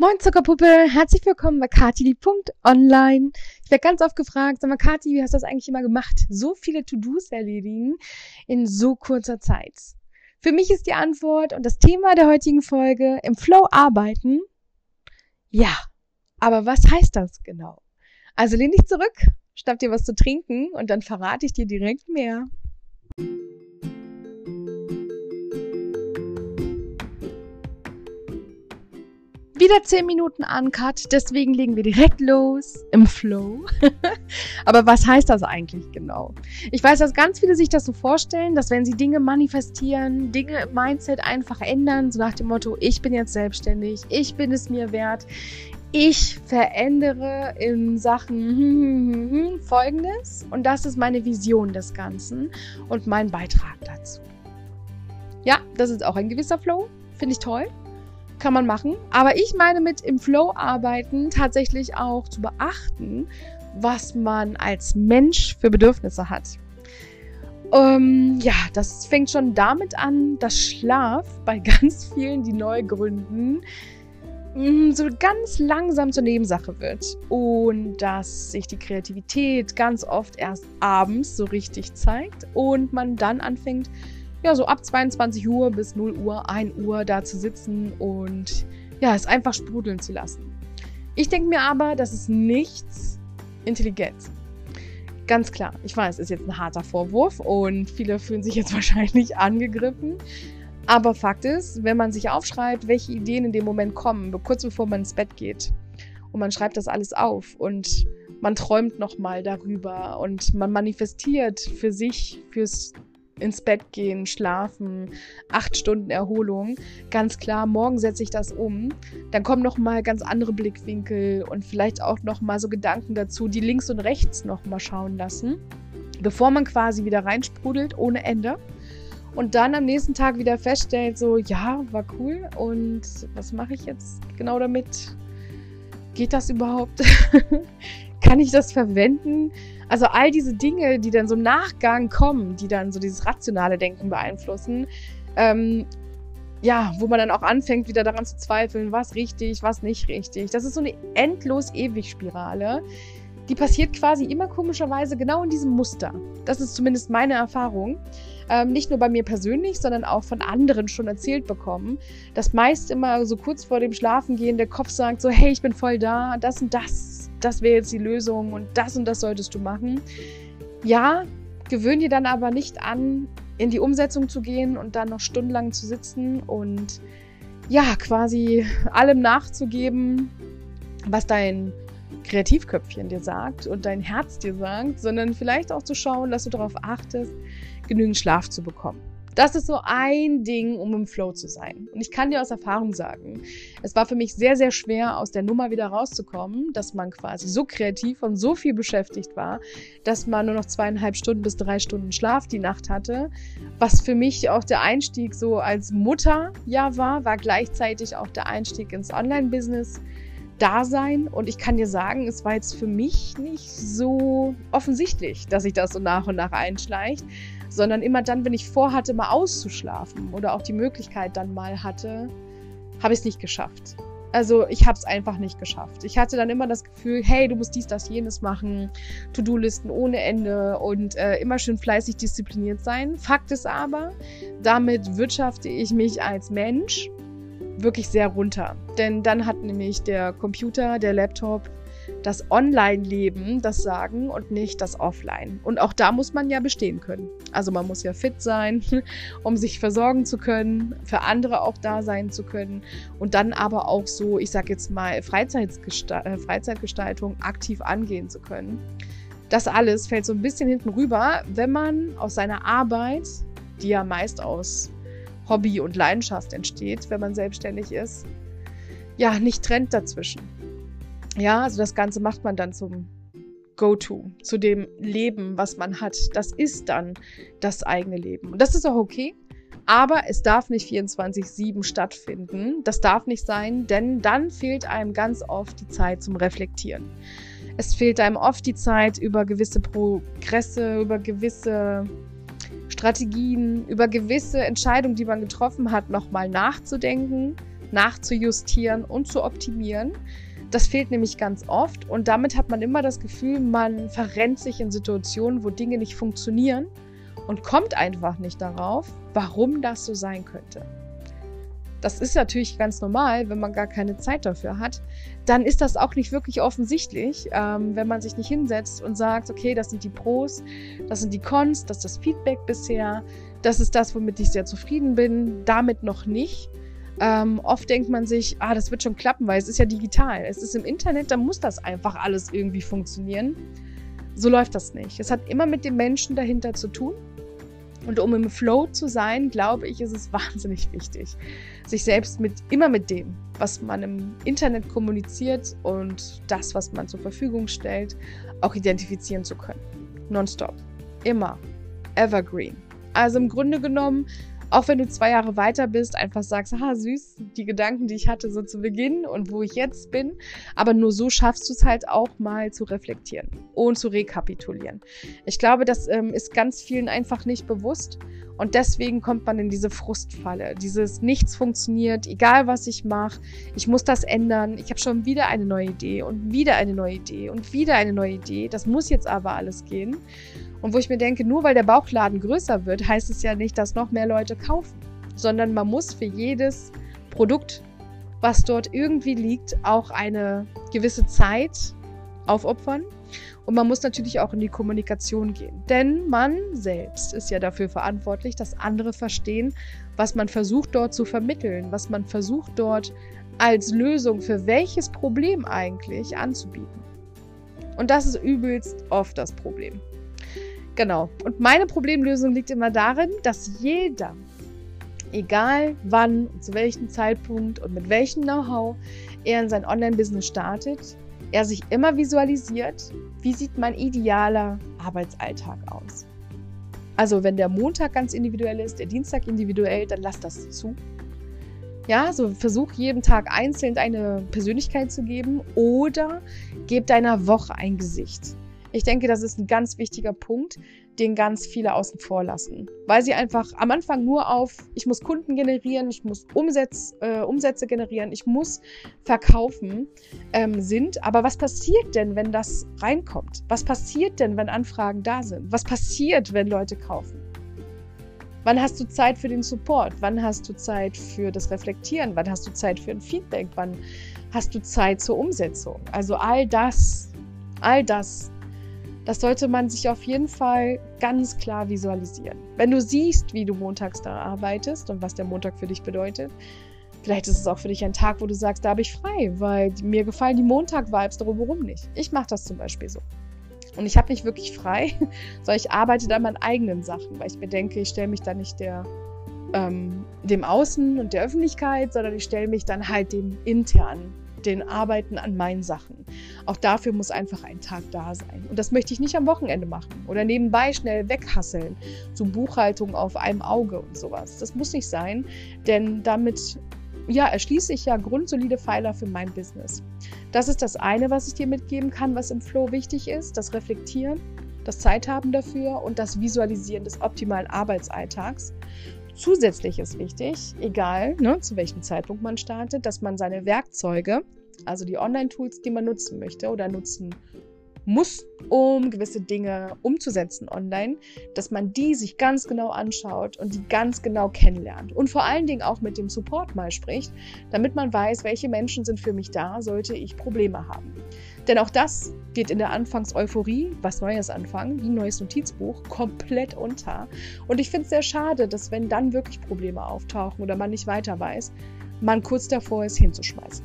Moin Zuckerpuppe, herzlich willkommen bei Kati.online. Ich werde ganz oft gefragt, sag mal Kati, wie hast du das eigentlich immer gemacht? So viele To-Dos erledigen in so kurzer Zeit. Für mich ist die Antwort und das Thema der heutigen Folge im Flow arbeiten. Ja, aber was heißt das genau? Also lehn dich zurück, schnapp dir was zu trinken und dann verrate ich dir direkt mehr. Wieder 10 Minuten Uncut, deswegen legen wir direkt los im Flow. Aber was heißt das eigentlich genau? Ich weiß, dass ganz viele sich das so vorstellen, dass wenn sie Dinge manifestieren, Dinge im Mindset einfach ändern, so nach dem Motto, ich bin jetzt selbstständig, ich bin es mir wert, ich verändere in Sachen Folgendes und das ist meine Vision des Ganzen und mein Beitrag dazu. Ja, das ist auch ein gewisser Flow, finde ich toll kann man machen. Aber ich meine mit im Flow arbeiten tatsächlich auch zu beachten, was man als Mensch für Bedürfnisse hat. Ähm, ja, das fängt schon damit an, dass Schlaf bei ganz vielen, die neu gründen, mm, so ganz langsam zur Nebensache wird und dass sich die Kreativität ganz oft erst abends so richtig zeigt und man dann anfängt, ja, so ab 22 Uhr bis 0 Uhr, 1 Uhr da zu sitzen und ja, es einfach sprudeln zu lassen. Ich denke mir aber, das ist nichts intelligent. Ganz klar, ich weiß, ist jetzt ein harter Vorwurf und viele fühlen sich jetzt wahrscheinlich angegriffen. Aber Fakt ist, wenn man sich aufschreibt, welche Ideen in dem Moment kommen, kurz bevor man ins Bett geht, und man schreibt das alles auf und man träumt nochmal darüber und man manifestiert für sich, fürs ins Bett gehen, schlafen, acht Stunden Erholung. Ganz klar, morgen setze ich das um. Dann kommen noch mal ganz andere Blickwinkel und vielleicht auch noch mal so Gedanken dazu, die links und rechts noch mal schauen lassen, bevor man quasi wieder reinsprudelt ohne Ende. Und dann am nächsten Tag wieder feststellt, so, ja, war cool. Und was mache ich jetzt genau damit? Geht das überhaupt? Kann ich das verwenden? Also all diese Dinge, die dann so im Nachgang kommen, die dann so dieses rationale Denken beeinflussen, ähm, ja, wo man dann auch anfängt, wieder daran zu zweifeln, was richtig, was nicht richtig. Das ist so eine endlos ewig Spirale. Die passiert quasi immer komischerweise genau in diesem Muster. Das ist zumindest meine Erfahrung. Ähm, nicht nur bei mir persönlich, sondern auch von anderen schon erzählt bekommen, dass meist immer so kurz vor dem Schlafengehen der Kopf sagt so, hey, ich bin voll da, das und das das wäre jetzt die Lösung und das und das solltest du machen. Ja, gewöhn dir dann aber nicht an, in die Umsetzung zu gehen und dann noch stundenlang zu sitzen und ja, quasi allem nachzugeben, was dein Kreativköpfchen dir sagt und dein Herz dir sagt, sondern vielleicht auch zu schauen, dass du darauf achtest, genügend Schlaf zu bekommen. Das ist so ein Ding, um im Flow zu sein. Und ich kann dir aus Erfahrung sagen, es war für mich sehr, sehr schwer, aus der Nummer wieder rauszukommen, dass man quasi so kreativ und so viel beschäftigt war, dass man nur noch zweieinhalb Stunden bis drei Stunden Schlaf die Nacht hatte. Was für mich auch der Einstieg so als Mutter ja war, war gleichzeitig auch der Einstieg ins Online-Business. Dasein und ich kann dir sagen, es war jetzt für mich nicht so offensichtlich, dass sich das so nach und nach einschleicht, sondern immer dann, wenn ich vorhatte, mal auszuschlafen oder auch die Möglichkeit dann mal hatte, habe ich es nicht geschafft. Also ich habe es einfach nicht geschafft. Ich hatte dann immer das Gefühl, hey, du musst dies, das, jenes machen, To-Do-Listen ohne Ende und äh, immer schön fleißig diszipliniert sein. Fakt ist aber, damit wirtschafte ich mich als Mensch wirklich sehr runter. Denn dann hat nämlich der Computer, der Laptop das Online-Leben das Sagen und nicht das Offline. Und auch da muss man ja bestehen können. Also man muss ja fit sein, um sich versorgen zu können, für andere auch da sein zu können und dann aber auch so, ich sag jetzt mal, Freizeitgestaltung, äh, Freizeitgestaltung aktiv angehen zu können. Das alles fällt so ein bisschen hinten rüber, wenn man aus seiner Arbeit, die ja meist aus Hobby und Leidenschaft entsteht, wenn man selbstständig ist, ja, nicht trennt dazwischen. Ja, also das Ganze macht man dann zum Go-To, zu dem Leben, was man hat. Das ist dann das eigene Leben. Und das ist auch okay. Aber es darf nicht 24-7 stattfinden. Das darf nicht sein, denn dann fehlt einem ganz oft die Zeit zum Reflektieren. Es fehlt einem oft die Zeit, über gewisse Progresse, über gewisse Strategien, über gewisse Entscheidungen, die man getroffen hat, nochmal nachzudenken nachzujustieren und zu optimieren. Das fehlt nämlich ganz oft und damit hat man immer das Gefühl, man verrennt sich in Situationen, wo Dinge nicht funktionieren und kommt einfach nicht darauf, warum das so sein könnte. Das ist natürlich ganz normal, wenn man gar keine Zeit dafür hat. Dann ist das auch nicht wirklich offensichtlich, ähm, wenn man sich nicht hinsetzt und sagt, okay, das sind die Pros, das sind die Cons, das ist das Feedback bisher, das ist das, womit ich sehr zufrieden bin, damit noch nicht. Ähm, oft denkt man sich, ah, das wird schon klappen, weil es ist ja digital. Es ist im Internet, da muss das einfach alles irgendwie funktionieren. So läuft das nicht. Es hat immer mit dem Menschen dahinter zu tun. Und um im Flow zu sein, glaube ich, ist es wahnsinnig wichtig, sich selbst mit immer mit dem, was man im Internet kommuniziert und das, was man zur Verfügung stellt, auch identifizieren zu können. Nonstop. Immer. Evergreen. Also im Grunde genommen auch wenn du zwei Jahre weiter bist, einfach sagst, ha, süß, die Gedanken, die ich hatte so zu Beginn und wo ich jetzt bin. Aber nur so schaffst du es halt auch mal zu reflektieren und zu rekapitulieren. Ich glaube, das ähm, ist ganz vielen einfach nicht bewusst. Und deswegen kommt man in diese Frustfalle. Dieses Nichts funktioniert, egal was ich mache, ich muss das ändern. Ich habe schon wieder eine neue Idee und wieder eine neue Idee und wieder eine neue Idee. Das muss jetzt aber alles gehen. Und wo ich mir denke, nur weil der Bauchladen größer wird, heißt es ja nicht, dass noch mehr Leute kaufen, sondern man muss für jedes Produkt, was dort irgendwie liegt, auch eine gewisse Zeit aufopfern. Und man muss natürlich auch in die Kommunikation gehen. Denn man selbst ist ja dafür verantwortlich, dass andere verstehen, was man versucht dort zu vermitteln, was man versucht dort als Lösung für welches Problem eigentlich anzubieten. Und das ist übelst oft das Problem. Genau. Und meine Problemlösung liegt immer darin, dass jeder, egal wann, zu welchem Zeitpunkt und mit welchem Know-how er in sein Online-Business startet, er sich immer visualisiert, wie sieht mein idealer Arbeitsalltag aus. Also wenn der Montag ganz individuell ist, der Dienstag individuell, dann lass das zu. Ja, so versuch jeden Tag einzeln eine Persönlichkeit zu geben oder gib deiner Woche ein Gesicht. Ich denke, das ist ein ganz wichtiger Punkt, den ganz viele außen vor lassen, weil sie einfach am Anfang nur auf, ich muss Kunden generieren, ich muss Umsätze, äh, Umsätze generieren, ich muss verkaufen ähm, sind. Aber was passiert denn, wenn das reinkommt? Was passiert denn, wenn Anfragen da sind? Was passiert, wenn Leute kaufen? Wann hast du Zeit für den Support? Wann hast du Zeit für das Reflektieren? Wann hast du Zeit für ein Feedback? Wann hast du Zeit zur Umsetzung? Also all das, all das das sollte man sich auf jeden Fall ganz klar visualisieren. Wenn du siehst, wie du montags da arbeitest und was der Montag für dich bedeutet, vielleicht ist es auch für dich ein Tag, wo du sagst, da habe ich frei, weil mir gefallen die Montag-Vibes, darum warum nicht. Ich mache das zum Beispiel so. Und ich habe nicht wirklich frei, sondern ich arbeite an meinen eigenen Sachen, weil ich mir denke, ich stelle mich da nicht der, ähm, dem Außen und der Öffentlichkeit, sondern ich stelle mich dann halt dem internen den Arbeiten an meinen Sachen. Auch dafür muss einfach ein Tag da sein. Und das möchte ich nicht am Wochenende machen oder nebenbei schnell weghasseln, so Buchhaltung auf einem Auge und sowas. Das muss nicht sein, denn damit ja, erschließe ich ja grundsolide Pfeiler für mein Business. Das ist das eine, was ich dir mitgeben kann, was im Flow wichtig ist, das Reflektieren, das Zeithaben dafür und das Visualisieren des optimalen Arbeitsalltags. Zusätzlich ist wichtig, egal ne, zu welchem Zeitpunkt man startet, dass man seine Werkzeuge, also die Online-Tools, die man nutzen möchte oder nutzen muss, um gewisse Dinge umzusetzen online, dass man die sich ganz genau anschaut und die ganz genau kennenlernt. Und vor allen Dingen auch mit dem Support mal spricht, damit man weiß, welche Menschen sind für mich da, sollte ich Probleme haben. Denn auch das geht in der Anfangseuphorie, was Neues anfangen, wie ein neues Notizbuch, komplett unter. Und ich finde es sehr schade, dass wenn dann wirklich Probleme auftauchen oder man nicht weiter weiß, man kurz davor ist, hinzuschmeißen.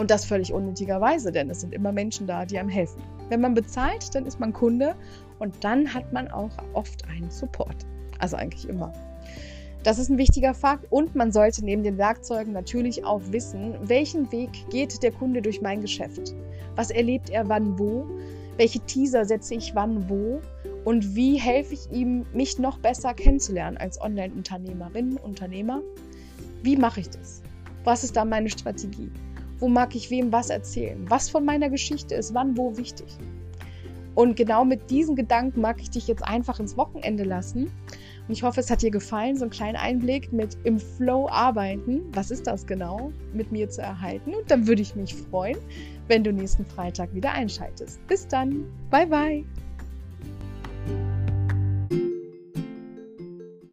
Und das völlig unnötigerweise, denn es sind immer Menschen da, die einem helfen. Wenn man bezahlt, dann ist man Kunde und dann hat man auch oft einen Support. Also eigentlich immer. Das ist ein wichtiger Fakt und man sollte neben den Werkzeugen natürlich auch wissen, welchen Weg geht der Kunde durch mein Geschäft. Was erlebt er wann wo? Welche Teaser setze ich wann wo? Und wie helfe ich ihm, mich noch besser kennenzulernen als Online-Unternehmerin, Unternehmer? Wie mache ich das? Was ist da meine Strategie? Wo mag ich wem was erzählen? Was von meiner Geschichte ist wann wo wichtig? Und genau mit diesen Gedanken mag ich dich jetzt einfach ins Wochenende lassen Und ich hoffe, es hat dir gefallen, so einen kleinen Einblick mit im Flow arbeiten. Was ist das genau? Mit mir zu erhalten. Und dann würde ich mich freuen, wenn du nächsten Freitag wieder einschaltest. Bis dann. Bye, bye.